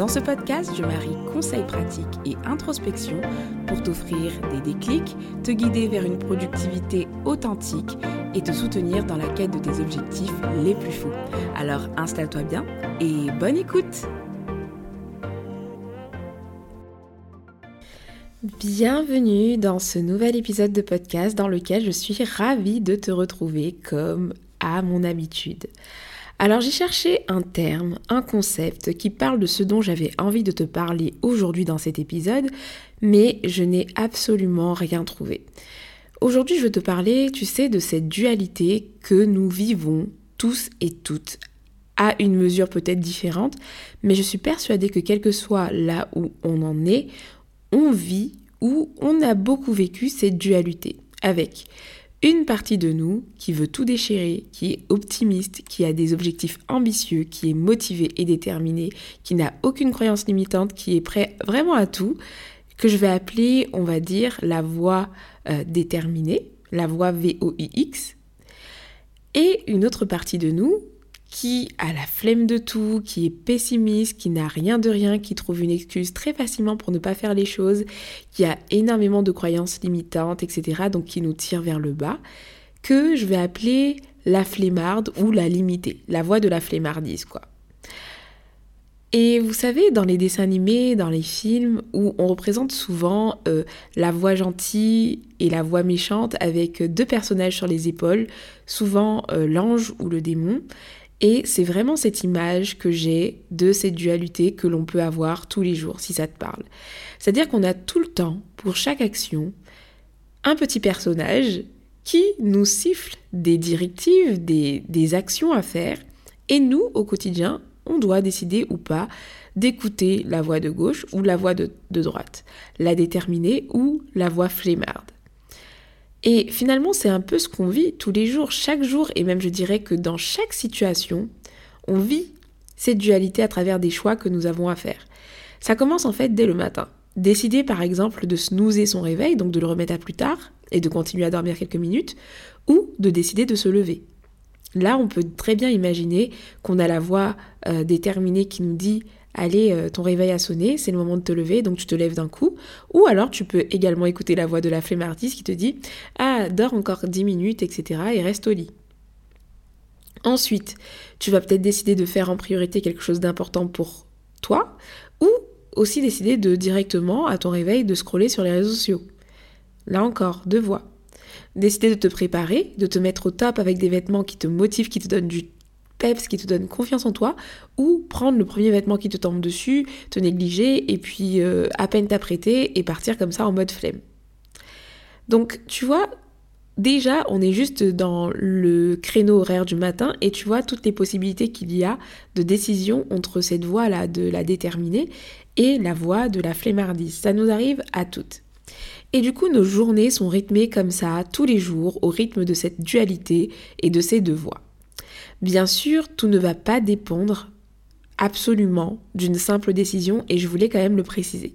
Dans ce podcast, je marie conseils pratiques et introspection pour t'offrir des déclics, te guider vers une productivité authentique et te soutenir dans la quête de tes objectifs les plus fous. Alors installe-toi bien et bonne écoute Bienvenue dans ce nouvel épisode de podcast dans lequel je suis ravie de te retrouver comme à mon habitude. Alors j'ai cherché un terme, un concept qui parle de ce dont j'avais envie de te parler aujourd'hui dans cet épisode, mais je n'ai absolument rien trouvé. Aujourd'hui je veux te parler, tu sais, de cette dualité que nous vivons tous et toutes à une mesure peut-être différente, mais je suis persuadée que quel que soit là où on en est, on vit ou on a beaucoup vécu cette dualité avec une partie de nous qui veut tout déchirer, qui est optimiste, qui a des objectifs ambitieux, qui est motivé et déterminé, qui n'a aucune croyance limitante, qui est prêt vraiment à tout, que je vais appeler, on va dire, la voix euh, déterminée, la voix VOIX. Et une autre partie de nous qui a la flemme de tout, qui est pessimiste, qui n'a rien de rien, qui trouve une excuse très facilement pour ne pas faire les choses, qui a énormément de croyances limitantes, etc., donc qui nous tire vers le bas, que je vais appeler la flemmarde ou la limitée, la voix de la flemmardise, quoi. Et vous savez, dans les dessins animés, dans les films, où on représente souvent euh, la voix gentille et la voix méchante avec deux personnages sur les épaules, souvent euh, l'ange ou le démon, et c'est vraiment cette image que j'ai de cette dualité que l'on peut avoir tous les jours, si ça te parle. C'est-à-dire qu'on a tout le temps, pour chaque action, un petit personnage qui nous siffle des directives, des, actions à faire, et nous, au quotidien, on doit décider ou pas d'écouter la voix de gauche ou la voix de, droite, la déterminer ou la voix flemmarde. Et finalement, c'est un peu ce qu'on vit tous les jours, chaque jour, et même je dirais que dans chaque situation, on vit cette dualité à travers des choix que nous avons à faire. Ça commence en fait dès le matin. Décider par exemple de snoozer son réveil, donc de le remettre à plus tard et de continuer à dormir quelques minutes, ou de décider de se lever. Là, on peut très bien imaginer qu'on a la voix euh, déterminée qui nous dit allez, euh, ton réveil a sonné, c'est le moment de te lever, donc tu te lèves d'un coup. Ou alors tu peux également écouter la voix de la flemmardise qui te dit Ah, dors encore 10 minutes, etc. et reste au lit. Ensuite, tu vas peut-être décider de faire en priorité quelque chose d'important pour toi, ou aussi décider de directement, à ton réveil, de scroller sur les réseaux sociaux. Là encore, deux voix. Décider de te préparer, de te mettre au top avec des vêtements qui te motivent, qui te donnent du peps qui te donne confiance en toi, ou prendre le premier vêtement qui te tombe dessus, te négliger, et puis euh, à peine t'apprêter et partir comme ça en mode flemme. Donc tu vois, déjà on est juste dans le créneau horaire du matin et tu vois toutes les possibilités qu'il y a de décision entre cette voie-là de la déterminée et la voie de la flemmardise. Ça nous arrive à toutes. Et du coup, nos journées sont rythmées comme ça, tous les jours, au rythme de cette dualité et de ces deux voies. Bien sûr, tout ne va pas dépendre absolument d'une simple décision et je voulais quand même le préciser.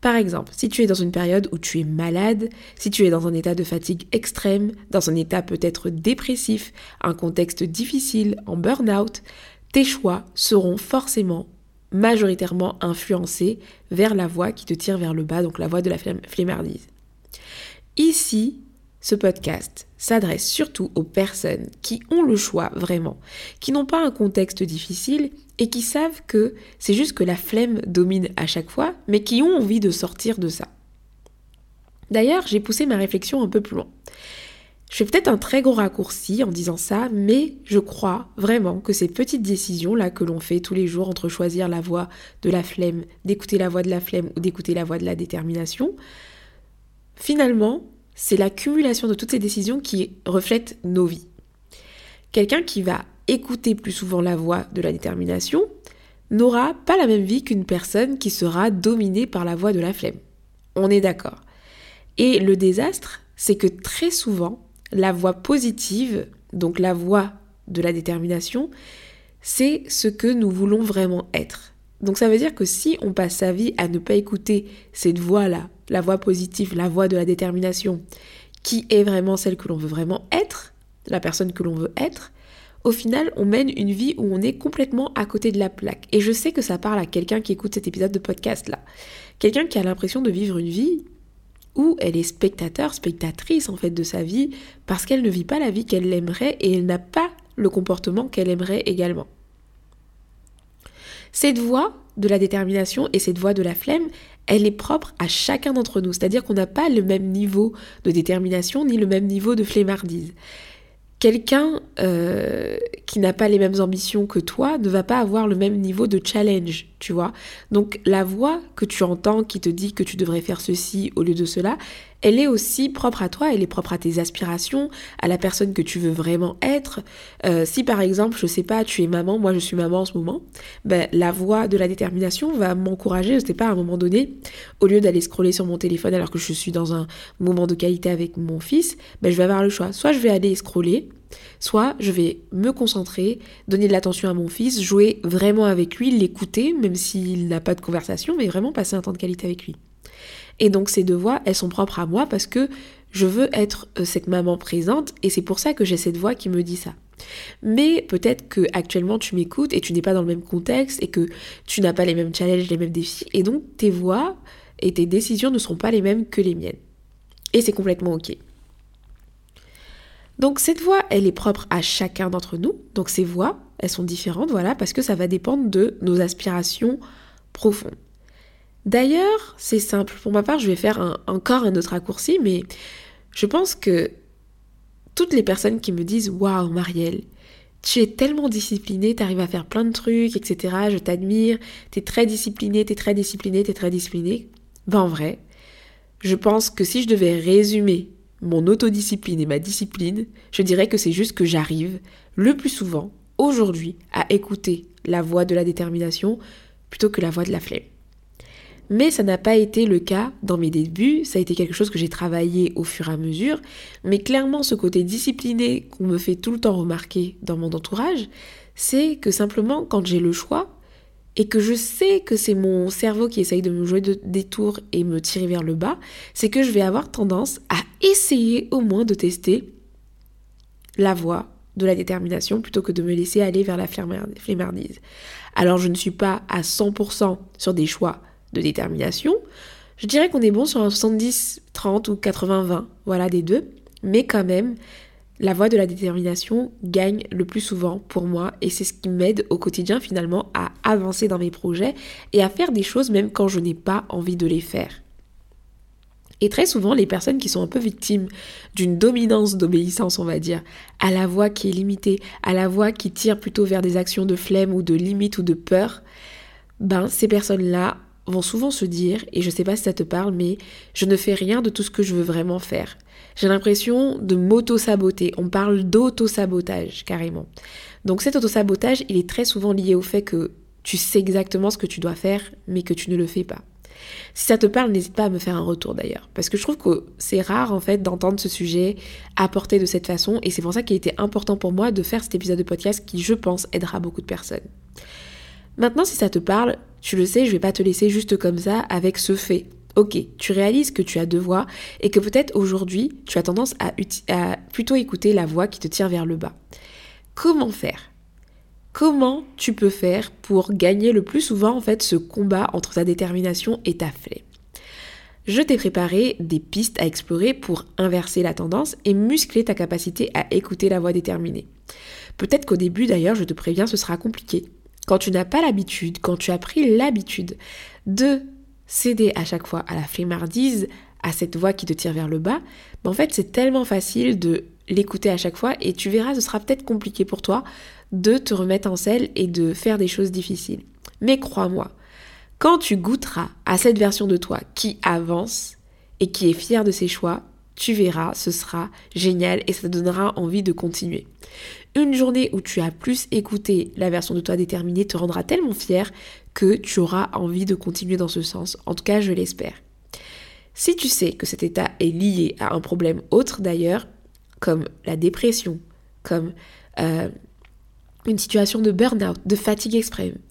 Par exemple, si tu es dans une période où tu es malade, si tu es dans un état de fatigue extrême, dans un état peut-être dépressif, un contexte difficile, en burn-out, tes choix seront forcément majoritairement influencés vers la voie qui te tire vers le bas, donc la voie de la flemmardise. Ici, ce podcast s'adresse surtout aux personnes qui ont le choix vraiment, qui n'ont pas un contexte difficile et qui savent que c'est juste que la flemme domine à chaque fois, mais qui ont envie de sortir de ça. D'ailleurs, j'ai poussé ma réflexion un peu plus loin. Je fais peut-être un très gros raccourci en disant ça, mais je crois vraiment que ces petites décisions-là que l'on fait tous les jours entre choisir la voie de la flemme, d'écouter la voix de la flemme ou d'écouter la voix de la détermination, finalement, c'est l'accumulation de toutes ces décisions qui reflètent nos vies. Quelqu'un qui va écouter plus souvent la voix de la détermination n'aura pas la même vie qu'une personne qui sera dominée par la voix de la flemme. On est d'accord. Et le désastre, c'est que très souvent, la voix positive, donc la voix de la détermination, c'est ce que nous voulons vraiment être. Donc ça veut dire que si on passe sa vie à ne pas écouter cette voix-là, la voix positive, la voix de la détermination, qui est vraiment celle que l'on veut vraiment être, la personne que l'on veut être, au final, on mène une vie où on est complètement à côté de la plaque. Et je sais que ça parle à quelqu'un qui écoute cet épisode de podcast là. Quelqu'un qui a l'impression de vivre une vie où elle est spectateur, spectatrice en fait de sa vie parce qu'elle ne vit pas la vie qu'elle aimerait et elle n'a pas le comportement qu'elle aimerait également. Cette voie de la détermination et cette voie de la flemme, elle est propre à chacun d'entre nous. C'est-à-dire qu'on n'a pas le même niveau de détermination ni le même niveau de flemmardise. Quelqu'un euh, qui n'a pas les mêmes ambitions que toi ne va pas avoir le même niveau de challenge, tu vois. Donc la voix que tu entends qui te dit que tu devrais faire ceci au lieu de cela, elle est aussi propre à toi, elle est propre à tes aspirations, à la personne que tu veux vraiment être. Euh, si par exemple, je sais pas, tu es maman, moi je suis maman en ce moment, ben, la voix de la détermination va m'encourager, je sais pas, à un moment donné, au lieu d'aller scroller sur mon téléphone alors que je suis dans un moment de qualité avec mon fils, ben, je vais avoir le choix. Soit je vais aller scroller, soit je vais me concentrer, donner de l'attention à mon fils, jouer vraiment avec lui, l'écouter, même s'il n'a pas de conversation, mais vraiment passer un temps de qualité avec lui. Et donc ces deux voix, elles sont propres à moi parce que je veux être euh, cette maman présente et c'est pour ça que j'ai cette voix qui me dit ça. Mais peut-être que actuellement tu m'écoutes et tu n'es pas dans le même contexte et que tu n'as pas les mêmes challenges, les mêmes défis et donc tes voix et tes décisions ne seront pas les mêmes que les miennes. Et c'est complètement OK. Donc cette voix, elle est propre à chacun d'entre nous. Donc ces voix, elles sont différentes, voilà, parce que ça va dépendre de nos aspirations profondes. D'ailleurs, c'est simple. Pour ma part, je vais faire encore un autre raccourci, mais je pense que toutes les personnes qui me disent Waouh, Marielle, tu es tellement disciplinée, tu arrives à faire plein de trucs, etc. Je t'admire, tu es très disciplinée, tu es très disciplinée, tu es très disciplinée. Ben en vrai, je pense que si je devais résumer mon autodiscipline et ma discipline, je dirais que c'est juste que j'arrive le plus souvent, aujourd'hui, à écouter la voix de la détermination plutôt que la voix de la flemme. Mais ça n'a pas été le cas dans mes débuts, ça a été quelque chose que j'ai travaillé au fur et à mesure, mais clairement ce côté discipliné qu'on me fait tout le temps remarquer dans mon entourage, c'est que simplement quand j'ai le choix, et que je sais que c'est mon cerveau qui essaye de me jouer des tours et me tirer vers le bas, c'est que je vais avoir tendance à essayer au moins de tester la voie de la détermination plutôt que de me laisser aller vers la flemmardise. Alors je ne suis pas à 100% sur des choix de détermination. Je dirais qu'on est bon sur un 70, 30 ou 80, 20, voilà des deux. Mais quand même, la voie de la détermination gagne le plus souvent pour moi et c'est ce qui m'aide au quotidien finalement à avancer dans mes projets et à faire des choses même quand je n'ai pas envie de les faire. Et très souvent, les personnes qui sont un peu victimes d'une dominance d'obéissance, on va dire, à la voix qui est limitée, à la voix qui tire plutôt vers des actions de flemme ou de limite ou de peur, ben ces personnes-là vont souvent se dire, et je sais pas si ça te parle, mais je ne fais rien de tout ce que je veux vraiment faire. J'ai l'impression de m'auto-saboter. On parle d'auto-sabotage, carrément. Donc cet auto-sabotage, il est très souvent lié au fait que tu sais exactement ce que tu dois faire, mais que tu ne le fais pas. Si ça te parle, n'hésite pas à me faire un retour d'ailleurs. Parce que je trouve que c'est rare en fait d'entendre ce sujet apporté de cette façon. Et c'est pour ça qu'il était important pour moi de faire cet épisode de podcast qui, je pense, aidera beaucoup de personnes. Maintenant, si ça te parle, tu le sais, je vais pas te laisser juste comme ça avec ce fait. Ok, tu réalises que tu as deux voix et que peut-être aujourd'hui tu as tendance à, plutôt écouter la voix qui te tire vers le bas. Comment faire? Comment tu peux faire pour gagner le plus souvent en fait ce combat entre ta détermination et ta flemme? Je t'ai préparé des pistes à explorer pour inverser la tendance et muscler ta capacité à écouter la voix déterminée. Peut-être qu'au début d'ailleurs, je te préviens, ce sera compliqué. Quand tu n'as pas l'habitude, quand tu as pris l'habitude de céder à chaque fois à la flemmardise, à cette voix qui te tire vers le bas, ben en fait c'est tellement facile de l'écouter à chaque fois et tu verras ce sera peut-être compliqué pour toi de te remettre en selle et de faire des choses difficiles. Mais crois-moi, quand tu goûteras à cette version de toi qui avance et qui est fière de ses choix, tu verras, ce sera génial et ça te donnera envie de continuer. Une journée où tu as plus écouté la version de toi déterminée te rendra tellement fier que tu auras envie de continuer dans ce sens. En tout cas, je l'espère. Si tu sais que cet état est lié à un problème autre d'ailleurs, comme la dépression, comme euh, une situation de burn-out, de fatigue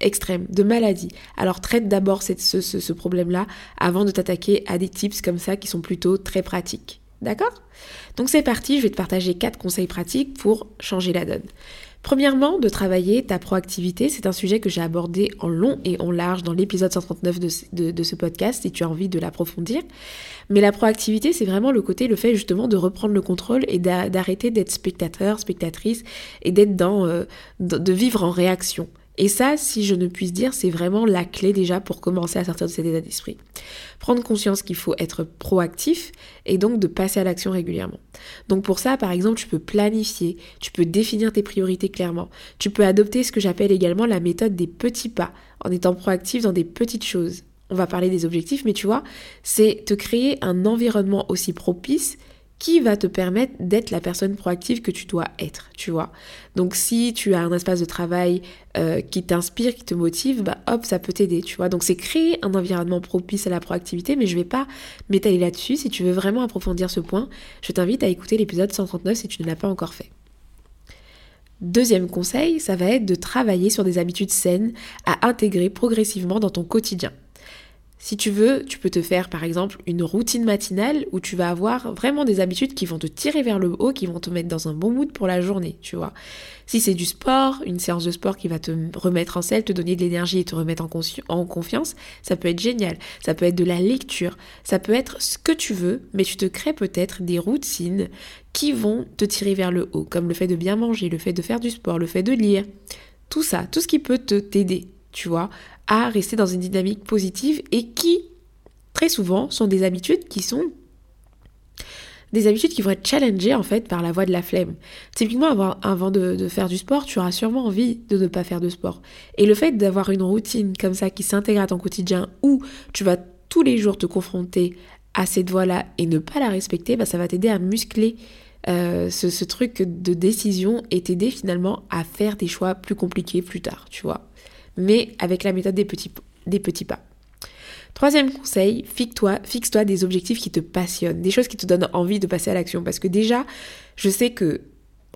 extrême, de maladie. Alors traite d'abord ce problème-là avant de t'attaquer à des tips comme ça qui sont plutôt très pratiques. D'accord? Donc c'est parti, je vais te partager quatre conseils pratiques pour changer la donne. Premièrement, de travailler ta proactivité, c'est un sujet que j'ai abordé en long et en large dans l'épisode 139 de, de, ce podcast si tu as envie de l'approfondir. Mais la proactivité, c'est vraiment le côté, le fait justement de reprendre le contrôle et d'arrêter d'être spectateur, spectatrice et d'être dans, euh, de vivre en réaction. Et ça, si je ne puisse dire, c'est vraiment la clé déjà pour commencer à sortir de cet état d'esprit. Prendre conscience qu'il faut être proactif et donc de passer à l'action régulièrement. Donc pour ça, par exemple, tu peux planifier, tu peux définir tes priorités clairement, tu peux adopter ce que j'appelle également la méthode des petits pas, en étant proactif dans des petites choses. On va parler des objectifs, mais tu vois, c'est te créer un environnement aussi propice qui va te permettre d'être la personne proactive que tu dois être, tu vois. Donc si tu as un espace de travail euh, qui t'inspire, qui te motive, bah hop, ça peut t'aider, tu vois. Donc c'est créer un environnement propice à la proactivité, mais je vais pas m'étaler là-dessus. Si tu veux vraiment approfondir ce point, je t'invite à écouter l'épisode 139 si tu ne l'as pas encore fait. Deuxième conseil, ça va être de travailler sur des habitudes saines à intégrer progressivement dans ton quotidien. Si tu veux, tu peux te faire par exemple une routine matinale où tu vas avoir vraiment des habitudes qui vont te tirer vers le haut, qui vont te mettre dans un bon mood pour la journée, tu vois. Si c'est du sport, une séance de sport qui va te remettre en selle, te donner de l'énergie et te remettre en, confiance, ça peut être génial. Ça peut être de la lecture, ça peut être ce que tu veux, mais tu te crées peut-être des routines qui vont te tirer vers le haut, comme le fait de bien manger, le fait de faire du sport, le fait de lire. Tout ça, tout ce qui peut te t'aider, tu vois, à rester dans une dynamique positive et qui, très souvent, sont des habitudes qui sont des habitudes qui vont être challengées en fait par la voie de la flemme. Typiquement, avant, avant de, de, faire du sport, tu auras sûrement envie de ne pas faire de sport. Et le fait d'avoir une routine comme ça qui s'intègre à ton quotidien où tu vas tous les jours te confronter à cette voie-là et ne pas la respecter, bah, ça va t'aider à muscler euh, ce, ce, truc de décision et t'aider finalement à faire des choix plus compliqués plus tard, tu vois mais avec la méthode des petits, des petits pas. Troisième conseil, fixe-toi fixe -toi des objectifs qui te passionnent, des choses qui te donnent envie de passer à l'action. Parce que déjà, je sais que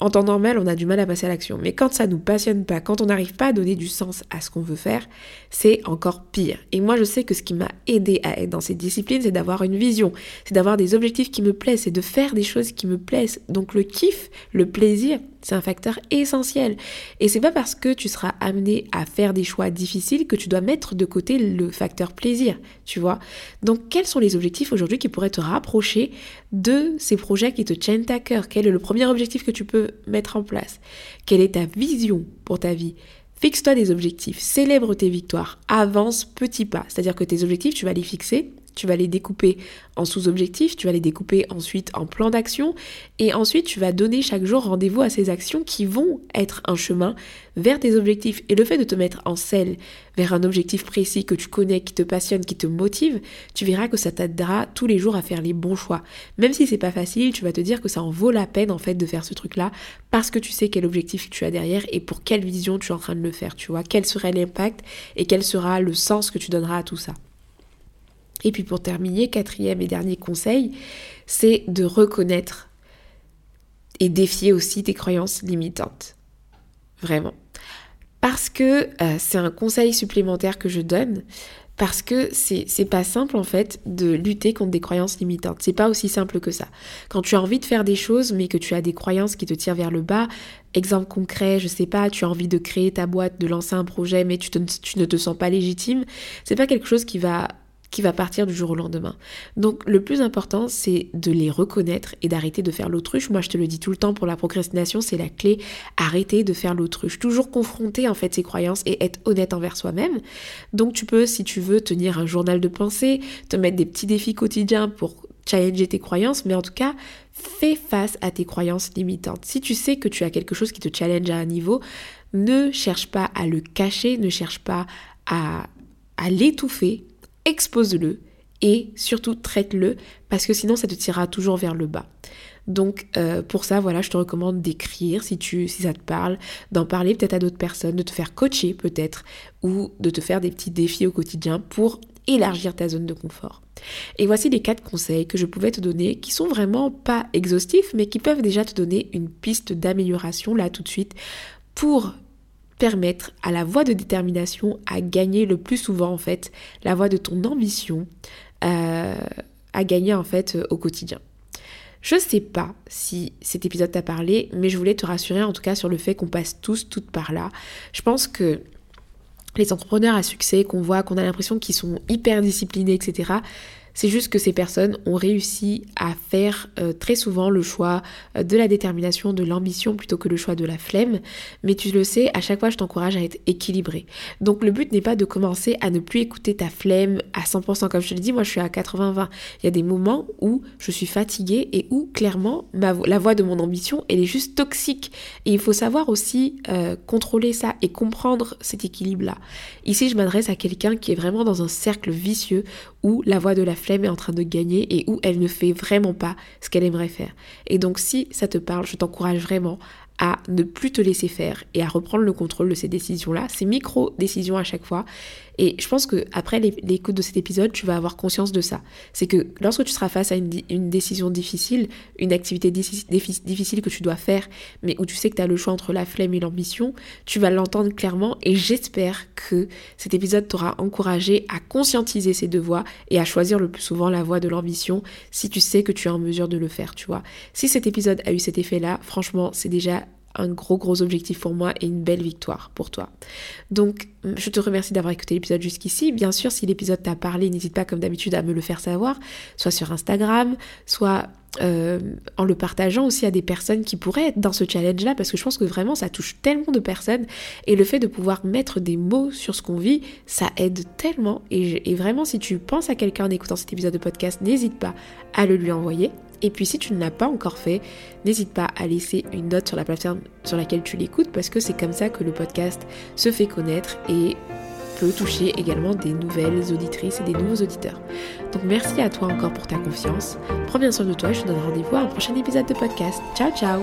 en temps normal, on a du mal à passer à l'action. Mais quand ça nous passionne pas, quand on n'arrive pas à donner du sens à ce qu'on veut faire, c'est encore pire. Et moi, je sais que ce qui m'a aidé à être dans cette discipline, c'est d'avoir une vision, c'est d'avoir des objectifs qui me plaisent, c'est de faire des choses qui me plaisent. Donc le kiff, le plaisir, c'est un facteur essentiel. Et c'est pas parce que tu seras amené à faire des choix difficiles que tu dois mettre de côté le facteur plaisir, tu vois. Donc quels sont les objectifs aujourd'hui qui pourraient te rapprocher de ces projets qui te tiennent à cœur? Quel est le premier objectif que tu peux mettre en place? Quelle est ta vision pour ta vie? Fixe-toi des objectifs, célèbre tes victoires, avance petit pas. C'est-à-dire que tes objectifs, tu vas les fixer tu vas les découper en sous-objectifs, tu vas les découper ensuite en plan d'action, et ensuite tu vas donner chaque jour rendez-vous à ces actions qui vont être un chemin vers tes objectifs. Et le fait de te mettre en selle vers un objectif précis que tu connais, qui te passionne, qui te motive, tu verras que ça t'aidera tous les jours à faire les bons choix. Même si c'est pas facile, tu vas te dire que ça en vaut la peine en fait de faire ce truc-là parce que tu sais quel objectif tu as derrière et pour quelle vision tu es en train de le faire, tu vois, quel serait l'impact et quel sera le sens que tu donneras à tout ça. Et puis pour terminer, quatrième et dernier conseil, c'est de reconnaître et défier aussi tes croyances limitantes. Vraiment. Parce que euh, c'est un conseil supplémentaire que je donne, parce que c'est pas simple en fait de lutter contre des croyances limitantes. C'est pas aussi simple que ça. Quand tu as envie de faire des choses mais que tu as des croyances qui te tirent vers le bas, exemple concret, je sais pas, tu as envie de créer ta boîte, de lancer un projet mais tu, tu ne te sens pas légitime, c'est pas quelque chose qui va qui va partir du jour au lendemain. Donc le plus important, c'est de les reconnaître et d'arrêter de faire l'autruche. Moi, je te le dis tout le temps pour la procrastination, c'est la clé. Arrêter de faire l'autruche. Toujours confronter en fait ses croyances et être honnête envers soi-même. Donc tu peux, si tu veux, tenir un journal de pensée, te mettre des petits défis quotidiens pour challenger tes croyances, mais en tout cas, fais face à tes croyances limitantes. Si tu sais que tu as quelque chose qui te challenge à un niveau, ne cherche pas à le cacher, ne cherche pas à, à l'étouffer, expose-le et surtout traite-le parce que sinon ça te tirera toujours vers le bas. Donc euh, pour ça, voilà, je te recommande d'écrire si si ça te parle, d'en parler peut-être à d'autres personnes, de te faire coacher peut-être ou de te faire des petits défis au quotidien pour élargir ta zone de confort. Et voici les quatre conseils que je pouvais te donner qui sont vraiment pas exhaustifs mais qui peuvent déjà te donner une piste d'amélioration là tout de suite pour permettre à la voie de détermination à gagner le plus souvent en fait, la voie de ton ambition euh, à gagner en fait au quotidien. Je sais pas si cet épisode t'a parlé, mais je voulais te rassurer en tout cas sur le fait qu'on passe tous toutes par là. Je pense que les entrepreneurs à succès qu'on voit, qu'on a l'impression qu'ils sont hyper disciplinés, etc., c'est juste que ces personnes ont réussi à faire euh, très souvent le choix euh, de la détermination, de l'ambition plutôt que le choix de la flemme. Mais tu le sais, à chaque fois, je t'encourage à être équilibré. Donc le but n'est pas de commencer à ne plus écouter ta flemme à 100%. Comme je te l'ai dit, moi je suis à 80-20. Il y a des moments où je suis fatiguée et où clairement la voix de mon ambition, elle est juste toxique. Et il faut savoir aussi euh, contrôler ça et comprendre cet équilibre-là. Ici, je m'adresse à quelqu'un qui est vraiment dans un cercle vicieux où la voix de la flemme est en train de gagner et où elle ne fait vraiment pas ce qu'elle aimerait faire. Et donc si ça te parle, je t'encourage vraiment à ne plus te laisser faire et à reprendre le contrôle de ces décisions-là, ces micro-décisions à chaque fois. Et je pense que après l'écoute de cet épisode, tu vas avoir conscience de ça. C'est que lorsque tu seras face à une, décision difficile, une activité difficile que tu dois faire, mais où tu sais que tu as le choix entre la flemme et l'ambition, tu vas l'entendre clairement et j'espère que cet épisode t'aura encouragé à conscientiser ces deux voies et à choisir le plus souvent la voie de l'ambition si tu sais que tu es en mesure de le faire, tu vois. Si cet épisode a eu cet effet-là, franchement, c'est déjà un gros gros objectif pour moi et une belle victoire pour toi. Donc je te remercie d'avoir écouté l'épisode jusqu'ici. Bien sûr, si l'épisode t'a parlé, n'hésite pas comme d'habitude à me le faire savoir, soit sur Instagram, soit euh, en le partageant aussi à des personnes qui pourraient être dans ce challenge-là, parce que je pense que vraiment ça touche tellement de personnes et le fait de pouvoir mettre des mots sur ce qu'on vit, ça aide tellement. Et vraiment, si tu penses à quelqu'un en écoutant cet épisode de podcast, n'hésite pas à le lui envoyer. Et puis si tu ne l'as pas encore fait, n'hésite pas à laisser une note sur la plateforme sur laquelle tu l'écoutes parce que c'est comme ça que le podcast se fait connaître et peut toucher également des nouvelles auditrices et des nouveaux auditeurs. Donc merci à toi encore pour ta confiance. Prends bien soin de toi, je te donne rendez-vous à un prochain épisode de podcast. Ciao ciao